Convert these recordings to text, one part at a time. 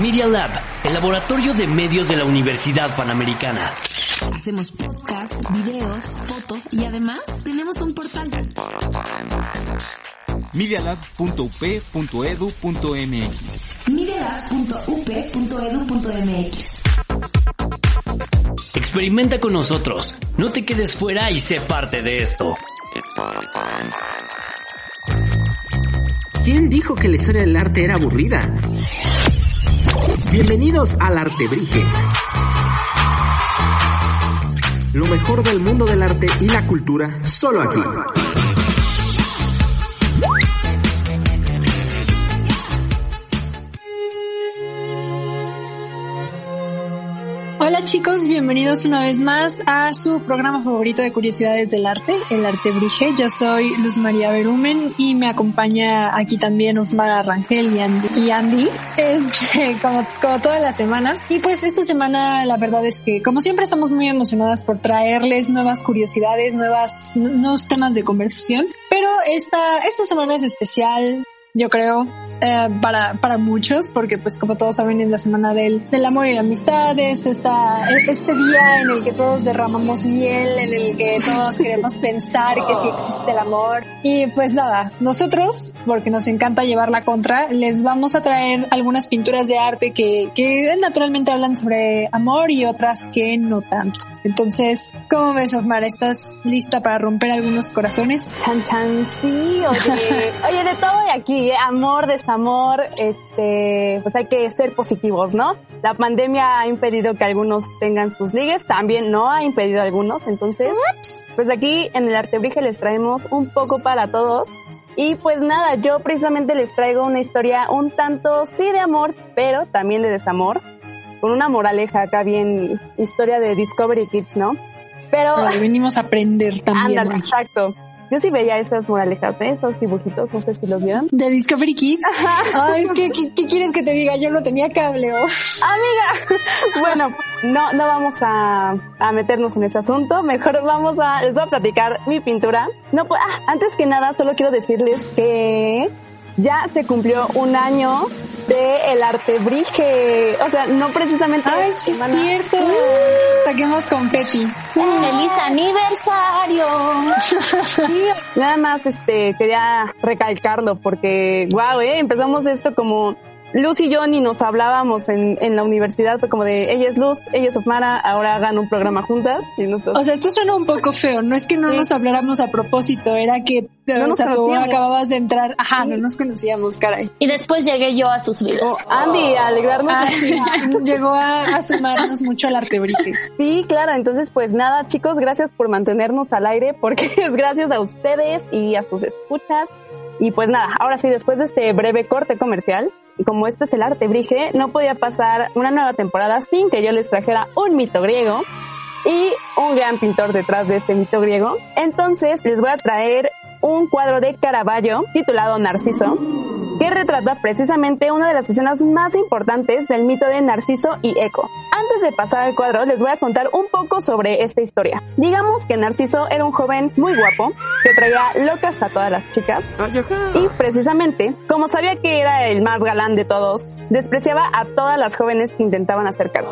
Media Lab, el laboratorio de medios de la Universidad Panamericana. Hacemos podcast, videos, fotos y además tenemos un portal. medialab.up.edu.mx medialab.up.edu.mx Experimenta con nosotros. No te quedes fuera y sé parte de esto. ¿Quién dijo que la historia del arte era aburrida? Bienvenidos al Artebrige. Lo mejor del mundo del arte y la cultura, solo aquí. Hola chicos, bienvenidos una vez más a su programa favorito de curiosidades del arte, el Arte Brige. Yo soy Luz María Berumen y me acompaña aquí también Osmar Rangel y Andy, y Andy este, como, como todas las semanas. Y pues esta semana la verdad es que como siempre estamos muy emocionadas por traerles nuevas curiosidades, nuevas, nuevos temas de conversación. Pero esta, esta semana es especial, yo creo, eh, para, para muchos, porque pues como todos saben es la semana del, del amor y la amistad, es esta, este día en el que todos derramamos miel, en el que todos queremos pensar que sí existe el amor. Y pues nada, nosotros, porque nos encanta llevar la contra, les vamos a traer algunas pinturas de arte que, que naturalmente hablan sobre amor y otras que no tanto. Entonces, ¿cómo ves, Omar? ¿Estás lista para romper algunos corazones? Chan, chan, sí, oye, oye, de todo de aquí, ¿eh? amor, desamor, este, pues hay que ser positivos, ¿no? La pandemia ha impedido que algunos tengan sus ligues, también no ha impedido a algunos, entonces, pues aquí en el Artebrige les traemos un poco para todos. Y pues nada, yo precisamente les traigo una historia un tanto sí de amor, pero también de desamor con una moraleja acá bien historia de Discovery Kids, ¿no? Pero Pero venimos a aprender también. ándale, exacto. Yo sí veía esas moralejas, ¿eh? Esos dibujitos, no sé si los vieron. De Discovery Kids. Ay, es que, ¿qué, qué quieres que te diga? Yo no tenía cable. oh. Amiga, bueno, no, no vamos a, a meternos en ese asunto. Mejor vamos a, les voy a platicar mi pintura. No, pues, ah, antes que nada, solo quiero decirles que ya se cumplió un año de el artebrige. O sea, no precisamente. Ay, sí es cierto. Saquemos confeti. ¡Feliz aniversario! Sí, nada más este quería recalcarlo porque wow, eh, empezamos esto como Luz y yo ni nos hablábamos en, en la universidad, fue como de ella es Luz, ella es Osmara, ahora hagan un programa juntas y nosotros O sea, esto suena un poco feo. No es que no Sí. nos habláramos a propósito, era que, No o nos sea, tú acababas de entrar. Ajá, no nos conocíamos, caray. Y después llegué yo a sus vidas. Oh, Andy, a alegrarnos. Ah, llegó a, a sumarnos mucho al artebrije. Sí, claro, entonces pues nada, chicos, gracias por mantenernos al aire porque es gracias a ustedes y a sus escuchas. Y pues nada, ahora sí, después de este breve corte comercial, como este es el arte brige, no podía pasar una nueva temporada sin que yo les trajera un mito griego y un gran pintor detrás de este mito griego. Entonces les voy a traer un cuadro de Caravaggio titulado Narciso, que retrata precisamente una de las escenas más importantes del mito de Narciso y Eco. Antes de pasar al cuadro, les voy a contar un poco sobre esta historia. Digamos que Narciso era un joven muy guapo, que traía locas a todas las chicas, y precisamente, como sabía que era el más galán de todos, despreciaba a todas las jóvenes que intentaban acercarse.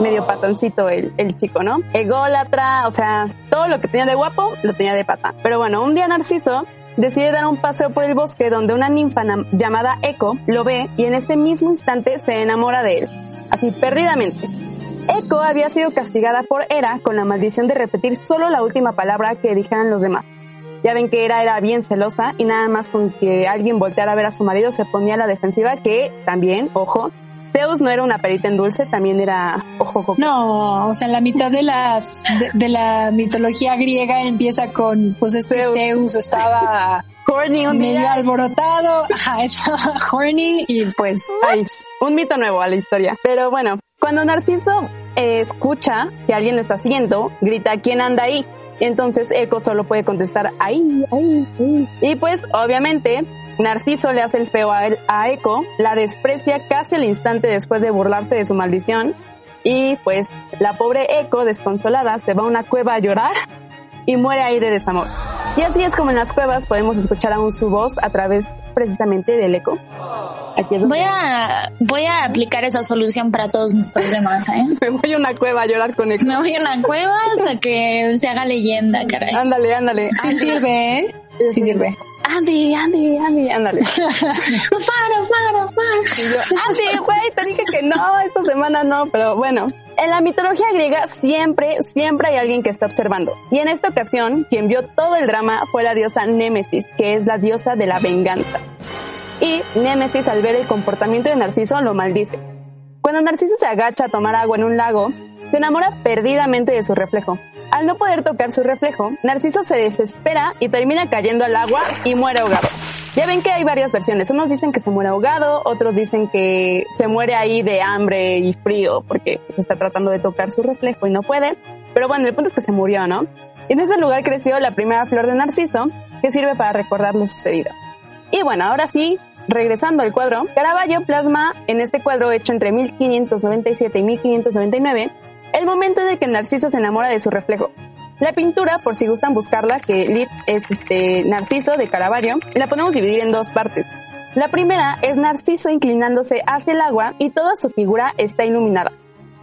Medio patoncito el, el chico, ¿no? Ególatra, o sea, todo lo que tenía de guapo lo tenía de pata. Pero bueno, un día Narciso decide dar un paseo por el bosque donde una ninfa llamada Eco lo ve y en ese mismo instante se enamora de él, así perdidamente. Eco había sido castigada por Hera con la maldición de repetir solo la última palabra que dijeran los demás. Ya ven que Hera era bien celosa y nada más con que alguien volteara a ver a su marido se ponía a la defensiva que también, ojo, Zeus no era una perita en dulce, también era ojo, ojo. No, o sea, la mitad de las de, de la mitología griega empieza con pues este Zeus. Zeus, estaba Corny un medio día. alborotado, ajá, estaba horny y pues Ay, un mito nuevo a la historia. Pero bueno, cuando Narciso eh, escucha que alguien lo está siguiendo, grita ¿quién anda ahí? Entonces Eco solo puede contestar ahí, ahí, ahí. Y pues obviamente Narciso le hace el feo a, él- a Eco, la desprecia casi al instante después de burlarse de su maldición. Y pues la pobre Eco, desconsolada, se va a una cueva a llorar y muere ahí de desamor. Y así es como en las cuevas podemos escuchar aún su voz a través precisamente del eco. Aquí es Voy a, voy a aplicar esa solución para todos mis problemas, ¿eh? Me voy a una cueva a llorar con él. Me voy a una cueva hasta que se haga leyenda, caray. Ándale, ándale. Sí sirve, ¿eh? Sí sirve. Andy, Andy, Andy, ándale. Faro, faro, faro. Y yo, Andy, güey, te dije que no, esta semana no, pero bueno. En la mitología griega siempre, siempre hay alguien que está observando. Y en esta ocasión, quien vio todo el drama fue la diosa Némesis, que es la diosa de la venganza. Y Némesis, al ver el comportamiento de Narciso, lo maldice. Cuando Narciso se agacha a tomar agua en un lago, se enamora perdidamente de su reflejo. Al no poder tocar su reflejo, Narciso se desespera y termina cayendo al agua y muere ahogado. Ya ven que hay varias versiones. Unos dicen que se muere ahogado, otros dicen que se muere ahí de hambre y frío porque está tratando de tocar su reflejo y no puede. Pero bueno, el punto es que se murió, ¿no? En ese lugar creció la primera flor de Narciso que sirve para recordar lo sucedido. Y bueno, ahora sí, regresando al cuadro, Caravaggio plasma en este cuadro hecho entre 1597 y 1599 el momento en el que Narciso se enamora de su reflejo. La pintura, por si gustan buscarla, que Lit es este Narciso de Caravaggio, la podemos dividir en dos partes. La primera es Narciso inclinándose hacia el agua y toda su figura está iluminada.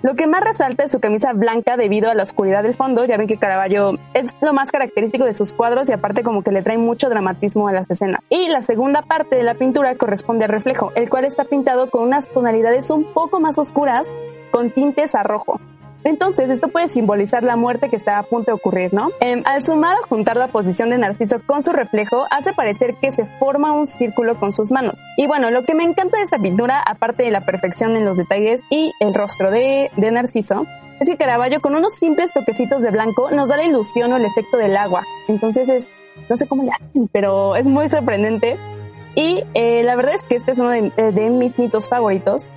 Lo que más resalta es su camisa blanca debido a la oscuridad del fondo. Ya ven que Caravaggio es lo más característico de sus cuadros y aparte como que le trae mucho dramatismo a las escenas. Y la segunda parte de la pintura corresponde al reflejo, el cual está pintado con unas tonalidades un poco más oscuras con tintes a rojo. Entonces, esto puede simbolizar la muerte que está a punto de ocurrir, ¿no? Em, al sumar o juntar la posición de Narciso con su reflejo, hace parecer que se forma un círculo con sus manos. Y bueno, lo que me encanta de esta pintura, aparte de la perfección en los detalles y el rostro de, de Narciso, es que Caravaggio con unos simples toquecitos de blanco nos da la ilusión o el efecto del agua. Entonces es, no sé cómo le hacen, pero es muy sorprendente. Y eh, la verdad es que este es uno de, de mis mitos favoritos.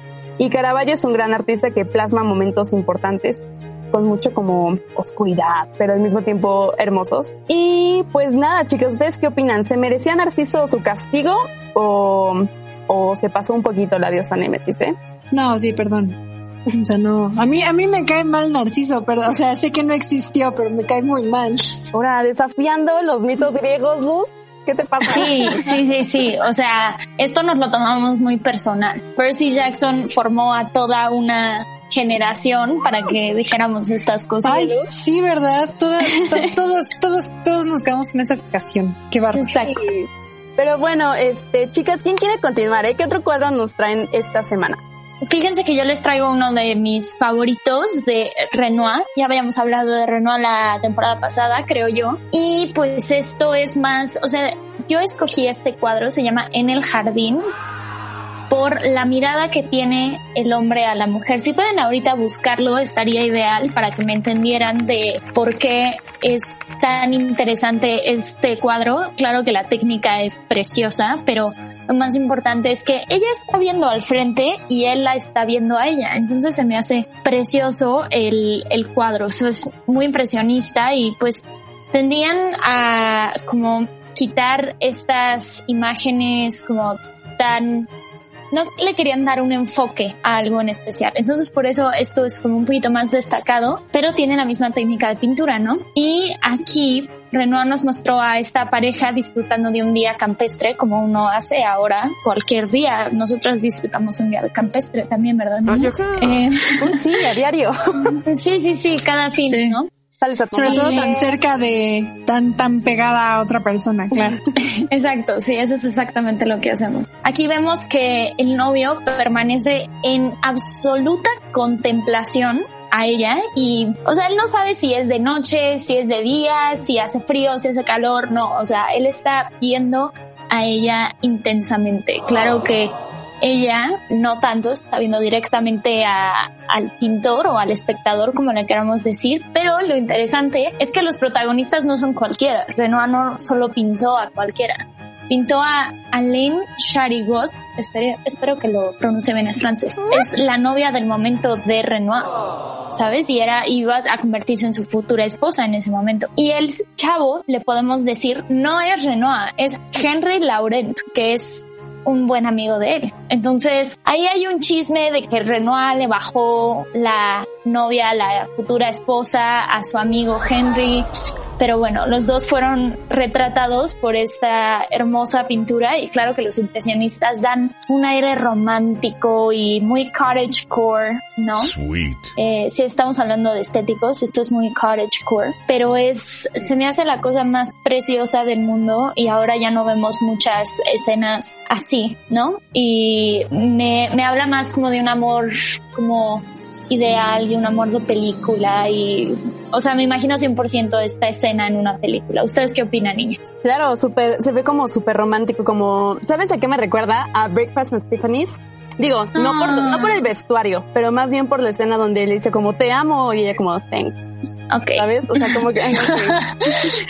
Y Caravaggio es un gran artista que plasma momentos importantes con mucho como oscuridad, pero al mismo tiempo hermosos. Y pues nada, chicos, ¿ustedes qué opinan? ¿Se merecía Narciso su castigo o, o se pasó un poquito la diosa Némesis, eh? No, sí, perdón. O sea, no. A mí, a mí me cae mal Narciso, pero, o sea, sé que no existió, pero me cae muy mal. Ahora, desafiando los mitos griegos, Luz. ¿Qué te pasa? Sí, sí, sí, sí. O sea, esto nos lo tomamos muy personal. Percy Jackson formó a toda una generación para que dijéramos estas cosas. Ay, sí, ¿verdad? Todas, to- todos, todos, todos nos quedamos con esa fijación. Qué bárbaro. Exacto. Sí. Pero bueno, este, chicas, ¿quién quiere continuar? Eh? ¿Qué otro cuadro nos traen esta semana? Fíjense que yo les traigo uno de mis favoritos de Renoir. Ya habíamos hablado de Renoir la temporada pasada, creo yo. Y pues esto es más, o sea, yo escogí este cuadro, se llama En el jardín, por la mirada que tiene el hombre a la mujer. Si pueden ahorita buscarlo, estaría ideal para que me entendieran de por qué es tan interesante este cuadro. Claro que la técnica es preciosa, pero lo más importante es que ella está viendo al frente y él la está viendo a ella. Entonces se me hace precioso el, el cuadro. Eso es muy impresionista y pues tendían a como quitar estas imágenes como tan no le querían dar un enfoque a algo en especial. Entonces por eso esto es como un poquito más destacado, pero tiene la misma técnica de pintura, ¿no? Y aquí Renoir nos mostró a esta pareja disfrutando de un día campestre, como uno hace ahora, cualquier día. Nosotros disfrutamos un día de campestre también, ¿verdad? niños? Eh, Uy, sí, a diario. sí, sí, sí, cada fin, Sí. ¿no? Sobre todo tan cerca de, tan, tan pegada a otra persona, claro. Exacto, sí, eso es exactamente lo que hacemos. Aquí vemos que el novio permanece en absoluta contemplación a ella y, o sea, él no sabe si es de noche, si es de día, si hace frío, si hace calor, no, o sea, él está viendo a ella intensamente. Claro que ella no tanto está viendo directamente a- al pintor o al espectador, como le queramos decir, pero lo interesante es que los protagonistas no son cualquiera. Renoir no solo pintó a cualquiera, pintó a Alain Charigot, espero, espero que lo pronuncie bien, es francés, es la novia del momento de Renoir. ¿Sabes? Y era, iba a convertirse en su futura esposa en ese momento. Y el chavo, le podemos decir, no es Renoir, es Henry Laurent, que es un buen amigo de él. Entonces, ahí hay un chisme de que Renoir le bajó la novia, a la futura esposa, a su amigo Henry, pero bueno, los dos fueron retratados por esta hermosa pintura y claro que los impresionistas dan un aire romántico y muy cottagecore, ¿no? Sweet. Eh, si estamos hablando de estéticos, esto es muy cottagecore, pero es, se me hace la cosa más preciosa del mundo y ahora ya no vemos muchas escenas así, ¿no? Y me, me habla más como de un amor como ideal y un amor de película y, o sea, me imagino 100% esta escena en una película. ¿Ustedes qué opinan, niñas? Claro, súper, se ve como súper romántico, como, ¿sabes a qué me recuerda? A Breakfast at Tiffany's. Digo, no, por, no por el vestuario, pero más bien por la escena donde él dice como te amo y ella como thanks. Ok. ¿Sabes? O sea, como que... ay.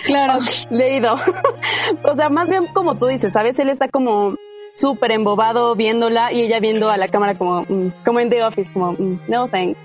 Claro. Leído. o sea, más bien como tú dices, ¿sabes? Él está como súper embobado viéndola y ella viendo a la cámara como, mm, como en The Office, como, mm, no thanks.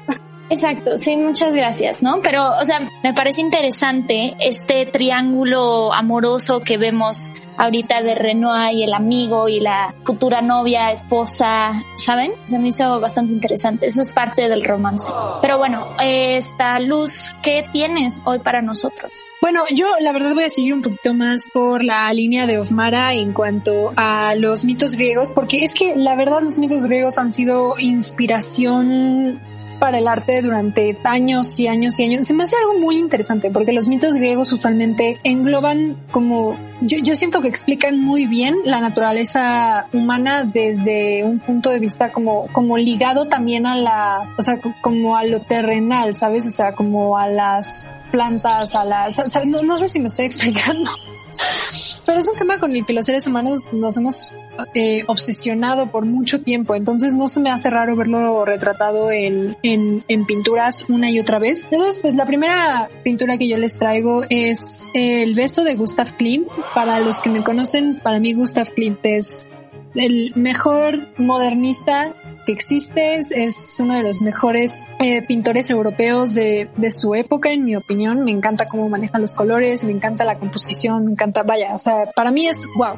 Exacto, sí, muchas gracias, ¿no? Pero, o sea, me parece interesante este triángulo amoroso que vemos ahorita de Renoir y el amigo y la futura novia, esposa, ¿saben? Se me hizo bastante interesante, eso es parte del romance. Pero bueno, esta luz, ¿qué tienes hoy para nosotros? Bueno, yo la verdad voy a seguir un poquito más por la línea de Ofmara en cuanto a los mitos griegos, porque es que la verdad los mitos griegos han sido inspiración para el arte durante años y años y años. Se me hace algo muy interesante porque los mitos griegos usualmente engloban como yo, yo siento que explican muy bien la naturaleza humana desde un punto de vista como, como ligado también a la, o sea, co- como a lo terrenal, ¿sabes? O sea, como a las plantas, a las, no, no sé si me estoy explicando. Pero es un tema con el que los seres humanos nos hemos eh, obsesionado por mucho tiempo, entonces no se me hace raro verlo retratado en, en, en pinturas una y otra vez. Entonces, pues la primera pintura que yo les traigo es El beso de Gustav Klimt. Para los que me conocen, para mí Gustav Klimt es el mejor modernista que existe, es, uno de los mejores eh, pintores europeos de, de su época, en mi opinión. Me encanta cómo maneja los colores, me encanta la composición, me encanta, vaya, o sea, para mí es wow.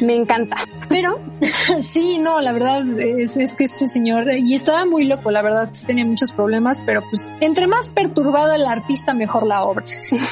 Me encanta. Pero sí, no, la verdad es, es que este señor, y estaba muy loco, la verdad, tenía muchos problemas, pero pues entre más perturbado el artista, mejor la obra.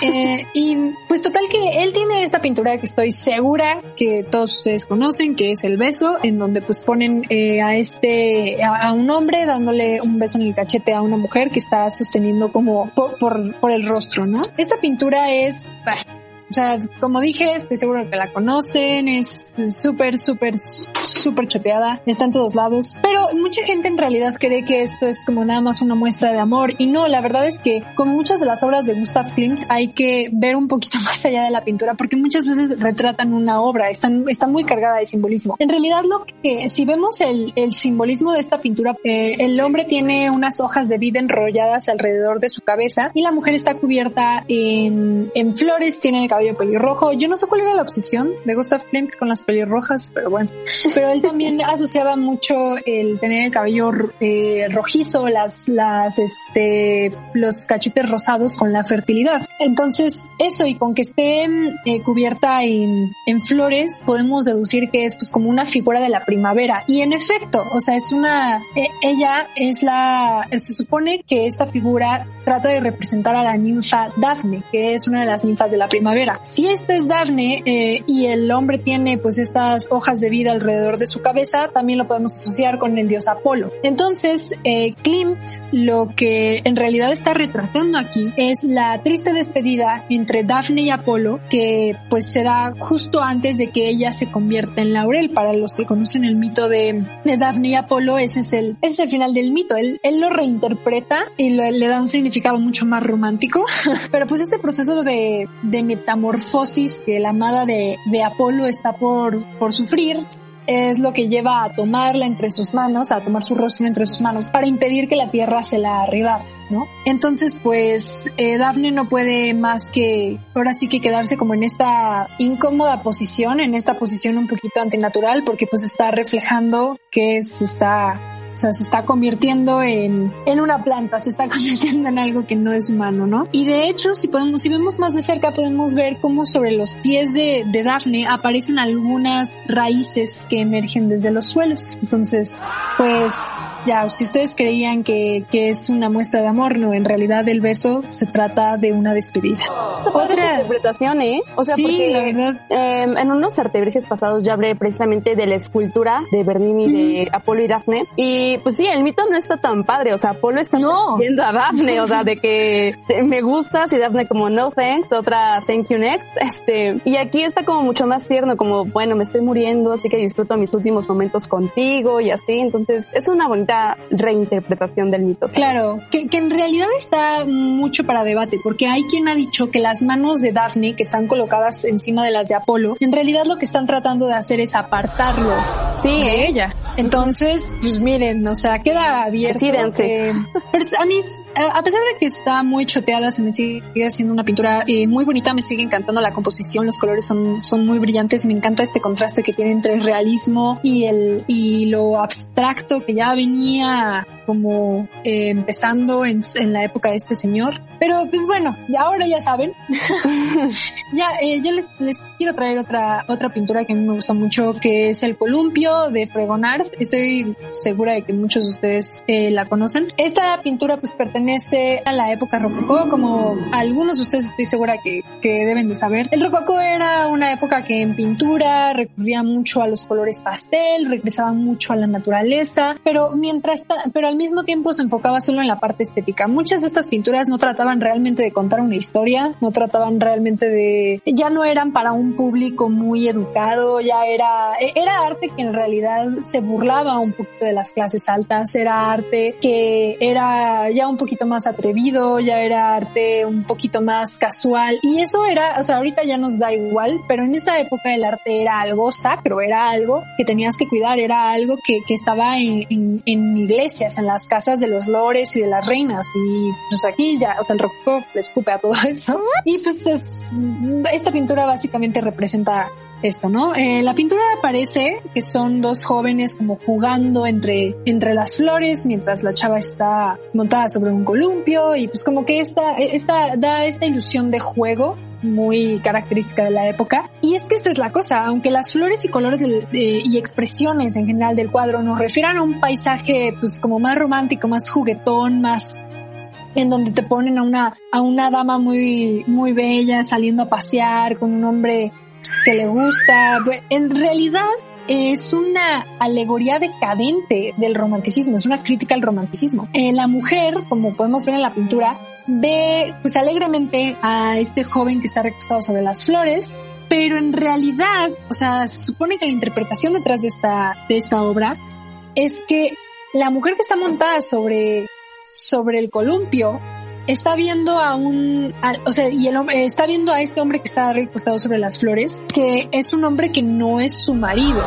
Eh, y pues total que él tiene esta pintura que estoy segura que todos ustedes conocen, que es El beso, en donde pues ponen eh, a este, a, a un hombre dándole un beso en el cachete a una mujer que está sosteniendo como por, por, por el rostro, ¿no? Esta pintura es, bah, sea, como dije, estoy seguro que la conocen, es súper, súper, súper choteada, está en todos lados, pero mucha gente en realidad cree que esto es como nada más una muestra de amor y no, la verdad es que como muchas de las obras de Gustav Klimt hay que ver un poquito más allá de la pintura porque muchas veces retratan una obra, están, está muy cargada de simbolismo. En realidad lo que, si vemos el, el simbolismo de esta pintura, eh, el hombre tiene unas hojas de vida enrolladas alrededor de su cabeza y la mujer está cubierta en, en flores, tiene el cabello pelirrojo. Yo no sé cuál era la obsesión de Gustav Klimt con las pelirrojas, pero bueno. Pero él también asociaba mucho el tener el cabello eh, rojizo, las, las, este, los cachetes rosados con la fertilidad. Entonces, eso y con que esté eh, cubierta en, en flores, podemos deducir que es pues como una figura de la primavera. Y en efecto, o sea, es una, eh, ella es la, se supone que esta figura trata de representar a la ninfa Daphne, que es una de las ninfas de la primavera. Si esta es Daphne eh, y el hombre tiene pues estas hojas de vida alrededor de su cabeza, también lo podemos asociar con el dios Apolo. Entonces, eh, Klimt lo que en realidad está retratando aquí es la triste despedida entre Daphne y Apolo, que pues se da justo antes de que ella se convierta en laurel. Para los que conocen el mito de, de Daphne y Apolo, ese es el, ese es el final del mito. Él, él lo reinterpreta y lo- le da un significado mucho más romántico. Pero pues este proceso de, de metamorfosis que la amada de, Apolo está por, sufrir es lo que lleva a tomarla entre sus manos, a tomar su rostro entre sus manos para impedir que la tierra se la arribara, ¿no? Entonces, pues, eh, Daphne no puede más que, ahora sí que quedarse como en esta incómoda posición, en esta posición un poquito antinatural, porque pues está reflejando que se está o sea, se está convirtiendo en, en una planta, se está convirtiendo en algo que no es humano, ¿no? Y de hecho, si podemos, si vemos más de cerca, podemos ver cómo sobre los pies de, de Daphne aparecen algunas raíces que emergen desde los suelos. Entonces, pues ya, si ustedes creían que, que es una muestra de amor, no, en realidad el beso se trata de una despedida. Otra interpretación, ¿eh? O sea, sí, porque la verdad. eh, en unos artebrijes pasados ya hablé precisamente de la escultura de Bernini de Apolo y Dafne. Y pues sí, el mito no está tan padre. O sea, Apolo está No. viendo a Dafne, o sea, de que me gustas y Dafne como no thanks, otra thank you next. Este, y aquí está como mucho más tierno, como bueno, me estoy muriendo, así que disfruto mis últimos momentos contigo y así. Entonces, es una bonita reinterpretación del mito. ¿sabes? Claro, que, que en realidad está mucho para debate, porque hay quien ha dicho que las manos de Daphne, que están colocadas encima de las de Apolo, en realidad lo que están tratando de hacer es apartarlo Sí, de ¿eh? ella. Entonces, pues miren, o sea, queda abierto. Decídense. a mí, a pesar de que está muy choteada, se me sigue haciendo una pintura eh, muy bonita, me sigue encantando la composición, los colores son, son muy brillantes, me encanta este contraste que tiene entre el realismo y el, y lo abstracto que ya venía como eh, empezando en, en la época de este señor. Pero pues bueno, ahora ya saben. ya, eh, yo les, les quiero traer otra, otra pintura que a mí me gusta mucho, que es el columpio de Fregonard. Estoy segura de que muchos de ustedes eh, la conocen. Esta pintura pues pertenece a la época rococó, como algunos de ustedes estoy segura que, que deben de saber. El rococó era una época que en pintura recurría mucho a los colores pastel, regresaba mucho a la naturaleza, pero mientras, pero al mismo tiempo se enfocaba solo en la parte estética. Muchas de estas pinturas no trataban realmente de contar una historia, no trataban realmente de, ya no eran para un público muy educado, ya era, e- era arte que en realidad se burlaba un poquito de las clases altas, era arte que era ya un poquito más atrevido, ya era arte un poquito más casual y eso era, o sea, ahorita ya nos da igual, pero en esa época el arte era algo sacro, era algo que tenías que cuidar, era algo que, que estaba en iglesias, en las casas de los lores y de las reinas y pues aquí ya, o sea, el rococó le escupe a todo eso y pues es, esta pintura básicamente representa esto, ¿no? Eh, la pintura parece que son dos jóvenes como jugando entre, entre las flores mientras la chava está montada sobre un columpio y pues como que esta, esta da esta ilusión de juego muy característica de la época. Y es que esta es la cosa, aunque las flores y colores del- de- y expresiones en general del cuadro nos refieran a un paisaje pues como más romántico, más juguetón, más en donde te ponen a una, a una dama muy, muy bella saliendo a pasear con un hombre que le gusta. En realidad es una alegoría decadente del romanticismo, es una crítica al romanticismo. Eh, la mujer, como podemos ver en la pintura, ve pues alegremente a este joven que está recostado sobre las flores, pero en realidad, o sea, se supone que la interpretación detrás de esta, de esta obra es que la mujer que está montada sobre, sobre el columpio está viendo a un, a- o sea, y el hombre está viendo a este hombre que está recostado sobre las flores, que es un hombre que no es su marido.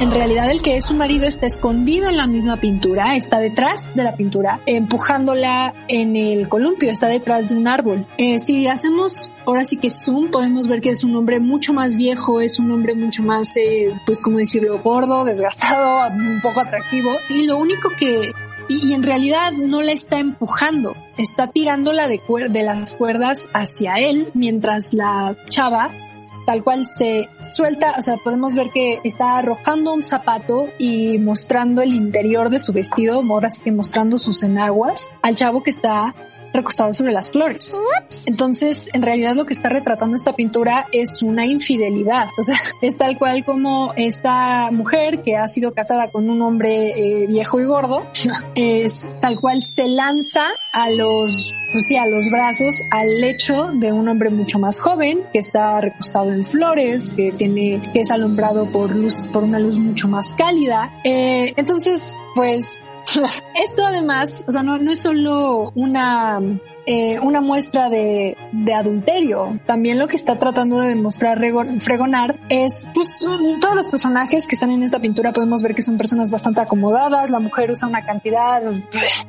En realidad el que es su marido está escondido en la misma pintura, está detrás de la pintura, empujándola en el columpio, está detrás de un árbol. Eh, si hacemos ahora sí que zoom, podemos ver que es un hombre mucho más viejo, es un hombre mucho más, eh, pues como decirlo, gordo, desgastado, un poco atractivo. Y lo único que y, y en realidad no la está empujando, está tirándola de, de las cuerdas hacia él, mientras la chava tal cual se suelta, o sea, podemos ver que está arrojando un zapato y mostrando el interior de su vestido, ahora sí que mostrando sus enaguas al chavo que está recostado sobre las flores. Entonces, en realidad lo que está retratando esta pintura es una infidelidad. O sea, es tal cual como esta mujer que ha sido casada con un hombre eh, viejo y gordo, es tal cual se lanza a los, pues sí, a los brazos, al lecho de un hombre mucho más joven que está recostado en flores, que tiene, que es alumbrado por luz, por una luz mucho más cálida. Eh, entonces, pues esto además, o sea, no, no es solo una, eh, una muestra de, de adulterio. También lo que está tratando de demostrar Rego- Fregonard es, pues, todos los personajes que están en esta pintura podemos ver que son personas bastante acomodadas. La mujer usa una cantidad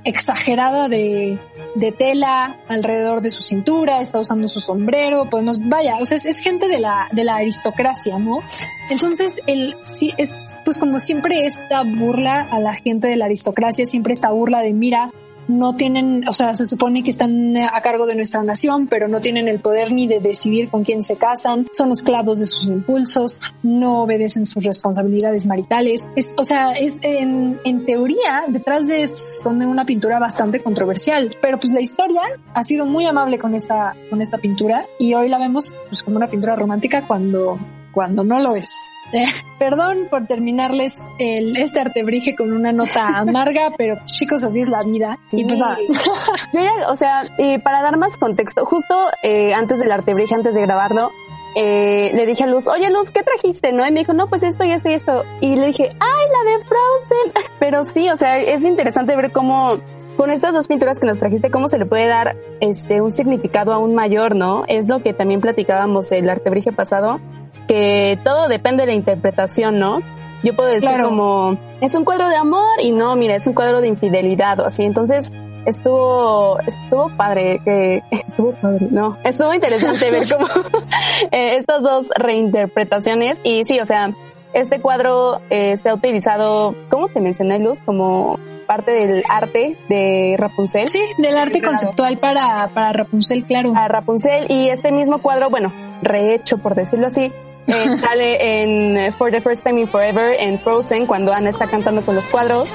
exagerada de, de tela alrededor de su cintura, está usando su sombrero, podemos, vaya, o sea, es, es gente de la, de la aristocracia, ¿no? Entonces, el, sí, es, pues como siempre esta burla a la gente de la aristocracia, siempre esta burla de, mira, no tienen, o sea, se supone que están a cargo de nuestra nación, pero no tienen el poder ni de decidir con quién se casan, son esclavos de sus impulsos, no obedecen sus responsabilidades maritales. Es, o sea, es en, en teoría, detrás de esto esconde una pintura bastante controversial, pero pues la historia ha sido muy amable con esta, con esta pintura y hoy la vemos pues como una pintura romántica cuando, cuando no lo es. Eh, perdón por terminarles el, este artebrige con una nota amarga, pero chicos, así es la vida. Y pues nada. Yo ya, o sea, y para dar más contexto, justo eh, antes del artebrige, antes de grabarlo, eh, le dije a Luz, oye Luz, ¿qué trajiste? ¿No? Y me dijo, no, pues esto y esto y esto. Y le dije, ay, la de Frozen. Pero sí, o sea, es interesante ver cómo con estas dos pinturas que nos trajiste, cómo se le puede dar este un significado aún mayor, ¿no? Es lo que también platicábamos el artebrige pasado, que todo depende de la interpretación, ¿no? Yo puedo decir Claro. como, es un cuadro de amor y no, mira, es un cuadro de infidelidad o así. Entonces, estuvo, estuvo padre, que estuvo padre, no, estuvo interesante ver cómo eh, estas dos reinterpretaciones y sí, o sea, este cuadro eh, se ha utilizado, ¿cómo te mencioné, Luz? Como parte del arte de Rapunzel. Sí, del arte Claro. conceptual para, para Rapunzel, claro. A Rapunzel y este mismo cuadro, bueno, rehecho por decirlo así, eh, sale en eh, For the First Time in Forever en Frozen cuando Anna está cantando con los cuadros.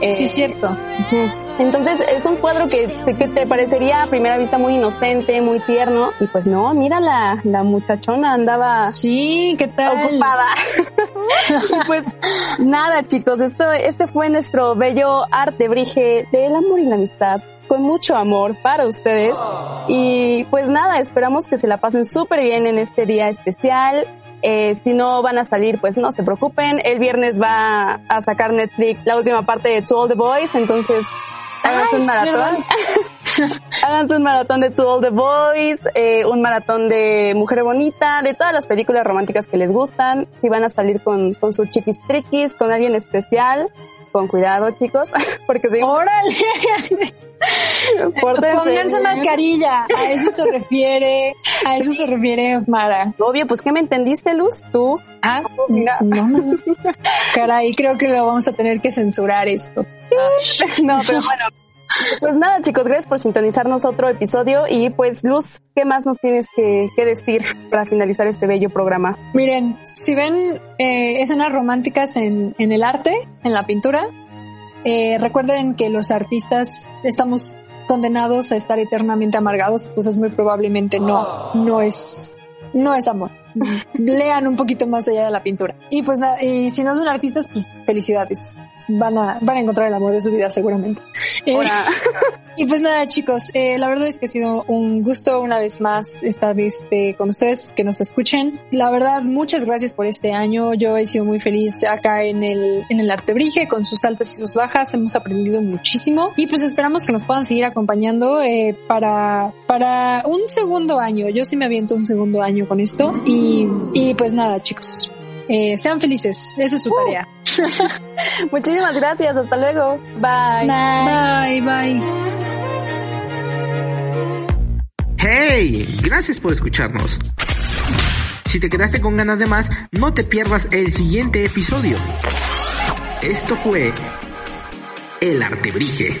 Eh, Sí, cierto. Entonces es un cuadro que, que te parecería a primera vista muy inocente, muy tierno y pues no, mira la, la muchachona andaba Sí, ¿qué tal? ocupada. y pues nada chicos, esto, este fue nuestro bello arte brige del amor y la amistad con mucho amor para ustedes y pues nada, esperamos que se la pasen súper bien en este día especial. Eh, si no van a salir, pues no se preocupen. El viernes va a sacar Netflix la última parte de To All the Boys, entonces háganse un maratón. háganse un maratón de To All the Boys, eh, un maratón de Mujer Bonita, de todas las películas románticas que les gustan. Si van a salir con, con sus chiquis triquis, con alguien especial, con cuidado chicos, porque si ¡Órale! pórtense Pónganse bien. mascarilla. A eso se refiere, a eso se refiere Mara. Obvio, pues ¿qué me entendiste, Luz? Tú. Ah, mira. no, no, no. Caray, creo que lo vamos a tener que censurar esto. No, pero bueno. Pues nada, chicos, gracias por sintonizarnos otro episodio y pues Luz, ¿qué más nos tienes que, que decir para finalizar este bello programa? Miren, si ven eh, escenas románticas en, en el arte, en la pintura, eh, recuerden que los artistas estamos condenados a estar eternamente amargados, entonces muy probablemente no, no es, no es amor. Lean un poquito más allá de la pintura. Y pues nada, y si no son artistas, pues felicidades. Van a, van a encontrar el amor de su vida seguramente. Eh, y pues nada, chicos, eh, la verdad es que ha sido un gusto una vez más estar este, con ustedes, que nos escuchen. La verdad, muchas gracias por este año. Yo he sido muy feliz acá en el, en el Artebrige, con sus altas y sus bajas. Hemos aprendido muchísimo y pues esperamos que nos puedan seguir acompañando eh, para, para un segundo año. Yo sí me aviento un segundo año con esto y, y pues nada, chicos. Eh, sean felices, esa es su tarea. muchísimas gracias, hasta luego. Bye. Bye, bye. ¡Hey! Gracias por escucharnos. Si te quedaste con ganas de más, no te pierdas el siguiente episodio. Esto fue El Artebrige.